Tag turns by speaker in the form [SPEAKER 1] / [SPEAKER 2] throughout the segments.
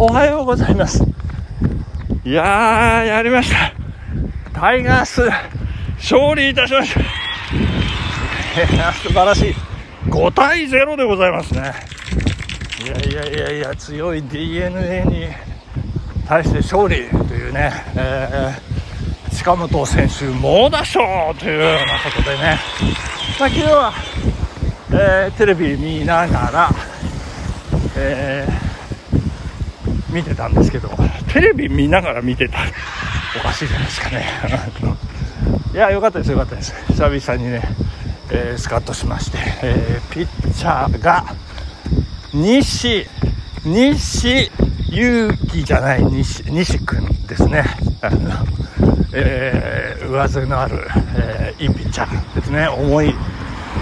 [SPEAKER 1] おはようございます。いやー、やりました。タイガース、勝利いたしました。いや素晴らしい。5対0でございますね。いやいやいやいや、強い DNA に対して勝利というね、えー、近本選手猛打賞というようなことでね、まあ、昨日は、えー、テレビ見ながら、えー、見てたんですけど、テレビ見ながら見てた。おかしいじゃないですかね。いや、よかったです、よかったです。久々にね、えー、スカッとしまして、えー、ピッチャーが、西、西勇気じゃない西、西君ですね。あの、えー、上背のある、えー、いいピッチャーですね。重い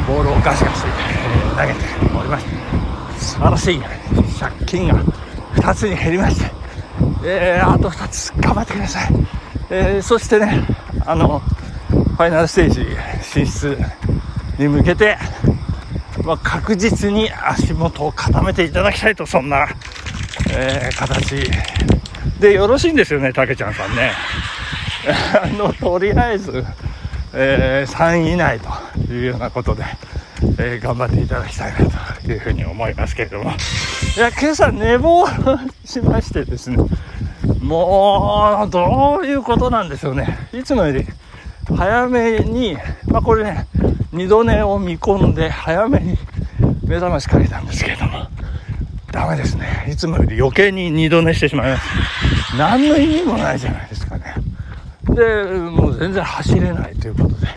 [SPEAKER 1] ボールをガシガシ、えー、投げておりました。素晴らしい借金が2つに減りまして、えー、あと2つ頑張ってください。えー、そしてね、あの、ファイナルステージ進出に向けて、まあ、確実に足元を固めていただきたいと、そんな、えー、形でよろしいんですよね、たけちゃんさんね。あの、とりあえず、えー、3位以内というようなことで、えー、頑張っていただきたいなというふうに思いますけれども。いや、今朝寝坊しましてですね、もう、どういうことなんでしょうね。いつもより早めに、まあこれね、二度寝を見込んで早めに目覚ましかけたんですけれども、ダメですね。いつもより余計に二度寝してしまいます。何の意味もないじゃないですかね。で、もう全然走れないということで、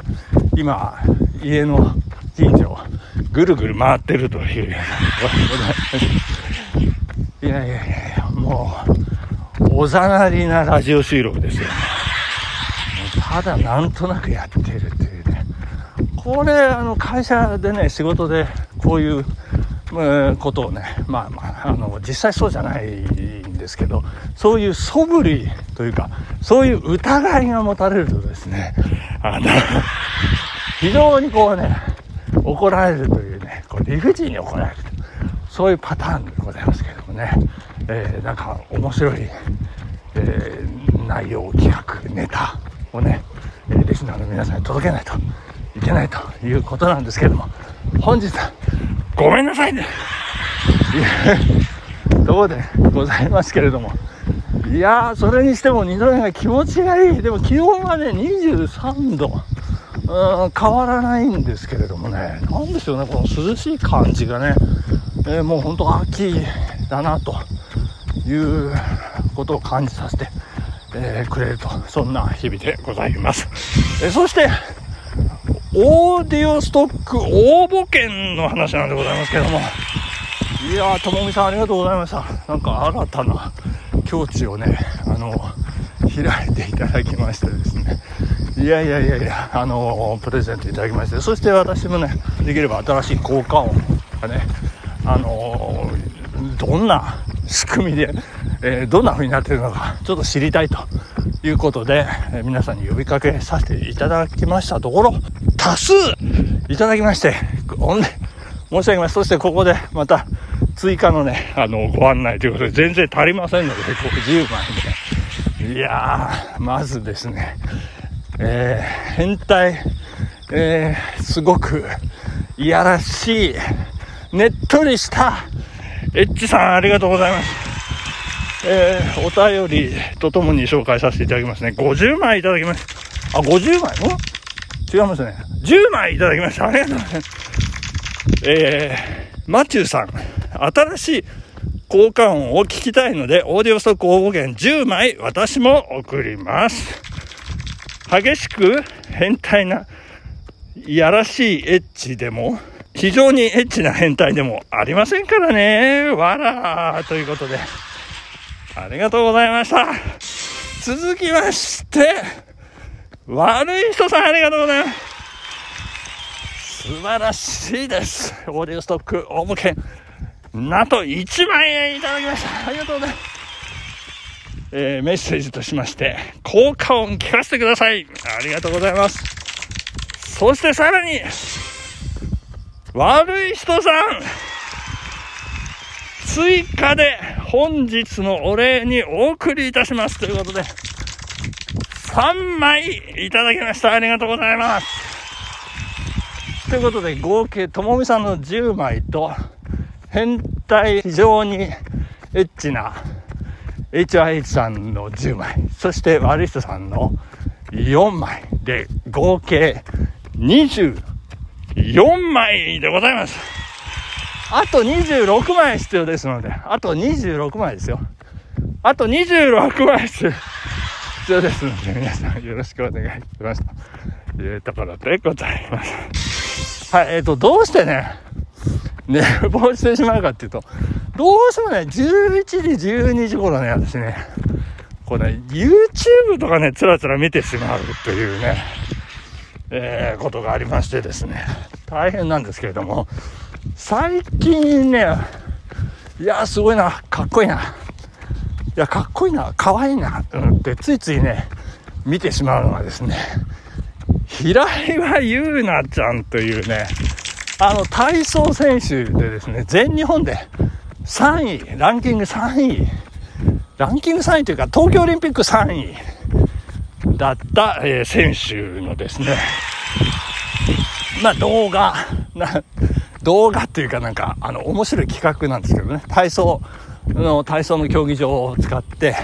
[SPEAKER 1] 今、家の近所をぐるぐる回ってるというようなことでござ、いますやいやいやいや、もう、おざなりなラジオ収録ですよね。ただなんとなくやってるっていうね。これ、あの、会社でね、仕事でこういう、えー、ことをね、まあまあ、あの、実際そうじゃないんですけど、そういう素振りというか、そういう疑いが持たれるとですね、あの、非常にこうね、怒られるというね、こう理不尽に怒られる。そういうパターンでございますけどもね、えー、なんか面白い、えー、内容、企画、ネタをね、えー、リスナーの皆さんに届けないといけないということなんですけども、本日はごめんなさいね。いうとこでございますけれども、いやー、それにしても二度寝が気持ちがいい。でも気温はね、23度。うん変わらないんですけれどもね、なんでしょうね、この涼しい感じがね、えー、もう本当秋だなということを感じさせて、えー、くれると、そんな日々でございます。え、そして、オーディオストック応募券の話なんでございますけども、いやー、ともみさんありがとうございました。なんか新たな境地をね、あの、開いていただきましてですね、いやいやいやいや、あのプレゼントいただきまして、そして私もね、できれば新しい効果音がね、あのどんな仕組みで、え、どんな風になってるのか、ちょっと知りたいということで、え、皆さんに呼びかけさせていただきましたところ、多数いただきまして、ほんで、申し上げます。そしてここでまた追加のね、あの、ご案内ということで、全然足りませんので、50枚で。いやー、まずですね、えー、変態、えー、すごくいやらしい、ねっとりした、エッチさんありがとうございます。えー、お便りとともに紹介させていただきますね。50枚いただきました。あ、50枚ん違いますね。10枚いただきました。ありがとうございます。えー、マチューさん、新しい効果音を聞きたいので、オーディオストック応募券10枚私も送ります。激しく変態ないやらしいエッチでも、非常にエッチな変態でもありませんからね。わらということで、ありがとうございました。続きまして、悪い人さんありがとうございます。素晴らしいです。オーディオストック応募券、なんと1万円いただきました。ありがとうございます。えー、メッセージとしまして、効果音聞かせてください。ありがとうございます。そしてさらに、悪い人さん、追加で本日のお礼にお送りいたしますということで、3枚いただきました。ありがとうございます。ということで、合計、ともみさんの10枚と、変態非常にエッチな HIH さんの10枚、そして悪い人さんの4枚で、合計4枚でございます。あと26枚必要ですので、あと26枚ですよ。あと26枚必要。必要ですので、皆さんよろしくお願いします。というところでございます。はい、えっ、ー、と、どうしてね、寝坊してしまうかっていうと、どうしてもね、11時、12時頃ね、私ね、こうね、YouTube とかね、つらつら見てしまうというね、えー、ことがありましてですね、大変なんですけれども、最近ね、いや、すごいな、かっこいいな。いや、かっこいいな、かわいいな、うんってついついね、見てしまうのがですね、平岩優奈ちゃんというね、あの、体操選手でですね、全日本で3位、ランキング3位、ランキング3位というか、東京オリンピック3位だった、えー、選手のですね、まあ動画、動画っていうかなんか、あの、面白い企画なんですけどね、体操、の体操の競技場を使って、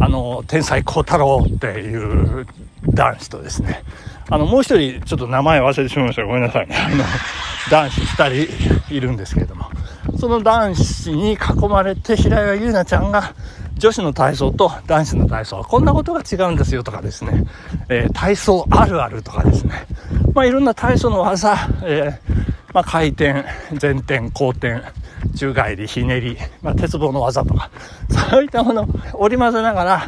[SPEAKER 1] あの、天才幸太郎っていう男子とですね、あの、もう一人、ちょっと名前忘れてしまいました。ごめんなさいね。あの、男子二人いるんですけれども、その男子に囲まれて、平岩優奈ちゃんが、女子の体操と男子の体操はこんなことが違うんですよとかですね、えー、体操あるあるとかですね、まあいろんな体操の技、えー、まあ回転、前転、後転、宙返り、ひねり、まあ、鉄棒の技とか、そういったものを織り交ぜながら、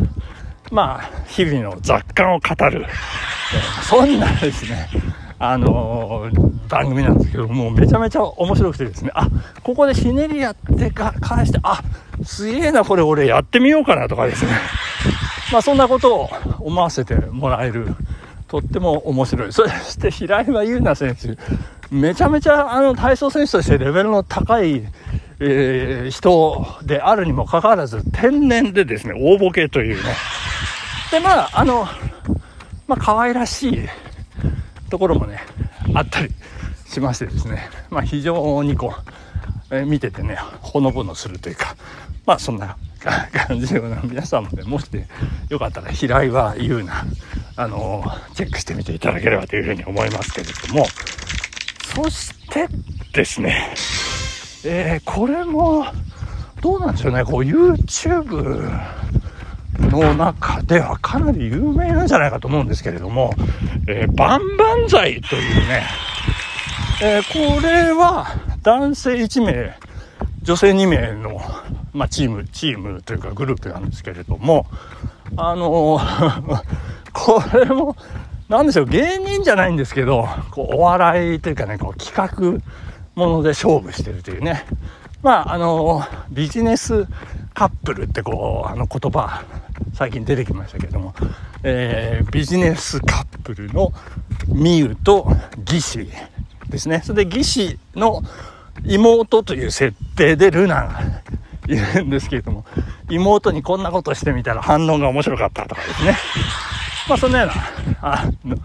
[SPEAKER 1] まあ、日々の雑感を語る、えー、そんなですね、あのー、番組なんですけど、もうめちゃめちゃ面白くてですね、あ、ここでひねりやってか、返して、あ、すげえな、これ俺やってみようかなとかですね。まあそんなことを思わせてもらえる、とっても面白い。そして平岩優奈選手、めちゃめちゃあの体操選手としてレベルの高い、えー、人であるにもかかわらず、天然でですね、大ボケというね。で、まあ、あの、まあ、可愛らしいところもね、あったりしましてですね、まあ、非常にこう、えー、見ててね、ほのぼのするというか、まあ、そんな感じで皆さんもね、もしよかったら、平岩優奈、あのー、チェックしてみていただければというふうに思いますけれども、そしてですね、えー、これも、どうなんでしょうね、こう YouTube の中ではかなり有名なんじゃないかと思うんですけれども、えー、バンバンザイというね、えー、これは男性1名、女性2名の、まあ、チーム、チームというかグループなんですけれども、あのー、これもなんでしょう、芸人じゃないんですけど、こう、お笑いというかね、こう、企画もので勝負してるというね。まあ、あの、ビジネスカップルってこう、あの言葉、最近出てきましたけれども、えー、ビジネスカップルのミユとギシですね。それでギシの妹という設定でルナがいるんですけれども、妹にこんなことしてみたら反応が面白かったとかですね。まあそんなような、あの、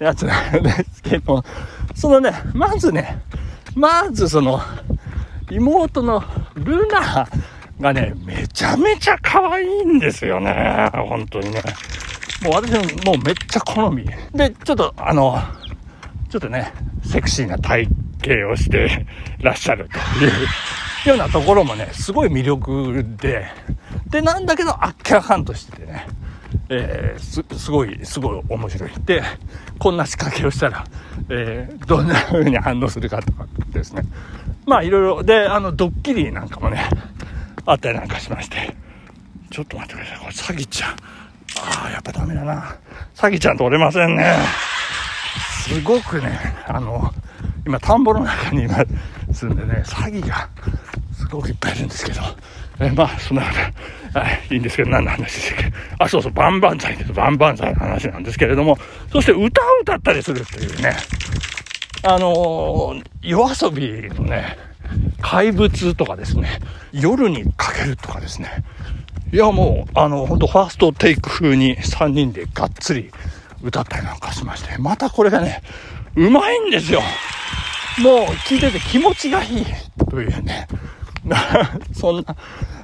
[SPEAKER 1] やつなんですけども、そのね、まずね、まずその、妹のルナがね、めちゃめちゃ可愛いんですよね。本当にね。もう私もうめっちゃ好み。で、ちょっとあの、ちょっとね、セクシーな体型をしてらっしゃるというようなところもね、すごい魅力で、で、なんだけどあっけらかんとしててね、えー、す、すごい、すごい面白い。で、こんな仕掛けをしたら、えー、どんな風に反応するかとかですね。まあ、いろいろ、で、あの、ドッキリなんかもね、あったりなんかしまして、ちょっと待ってください。これ、詐欺ちゃん。ああ、やっぱダメだな。詐欺ちゃんと折れませんね。すごくね、あの、今、田んぼの中に今住んでね、詐欺がすごくいっぱいいるんですけど、えまあ、そんなこと、はい、いいんですけど、何の話でしたっけあ、そうそう、バンバンザイです。バンバンザイの話なんですけれども、そして歌を歌ったりするっていうね、あのー、夜遊びのね、怪物とかですね、夜にかけるとかですね。いや、もう、あの、本当ファーストテイク風に3人でがっつり歌ったりなんかしまして、またこれがね、うまいんですよ。もう聞いてて気持ちがいいというね。そんな、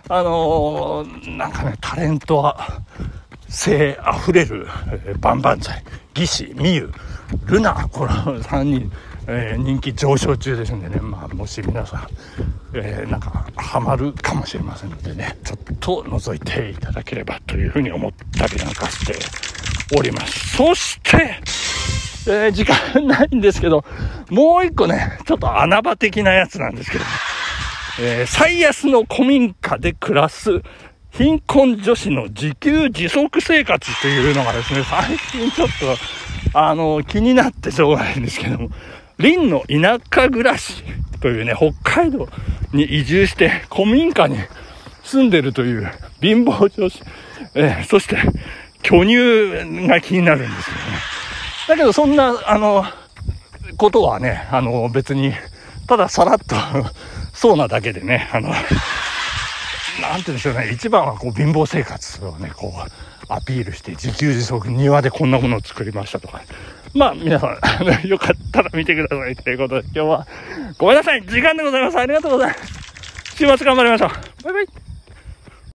[SPEAKER 1] あのー、なんかね、タレントは、性あふれる、えー、バンバンザイ、ギシ、ミユ、ルナ、この3人、えー、人気上昇中ですんでね、まあ、もし皆さん、えー、なんか、ハマるかもしれませんのでね、ちょっと覗いていただければというふうに思ったりなんかしております。そして、えー、時間ないんですけど、もう一個ね、ちょっと穴場的なやつなんですけど、え、最安の古民家で暮らす貧困女子の自給自足生活というのがですね、最近ちょっと、あの、気になってしょうがないんですけども、林の田舎暮らしというね、北海道に移住して古民家に住んでるという貧乏女子、えー、そして巨乳が気になるんですけどね。だけどそんな、あの、ことはね、あの、別に、たださらっとそうなだけでね、あの、なんて言うんでしょうね、一番はこう貧乏生活をね、こう、アピールして自給自足、庭でこんなものを作りましたとか。まあ、皆さん、よかったら見てくださいということで、今日は、ごめんなさい、時間でございます。ありがとうございます。週末頑張りましょう。バイバイ。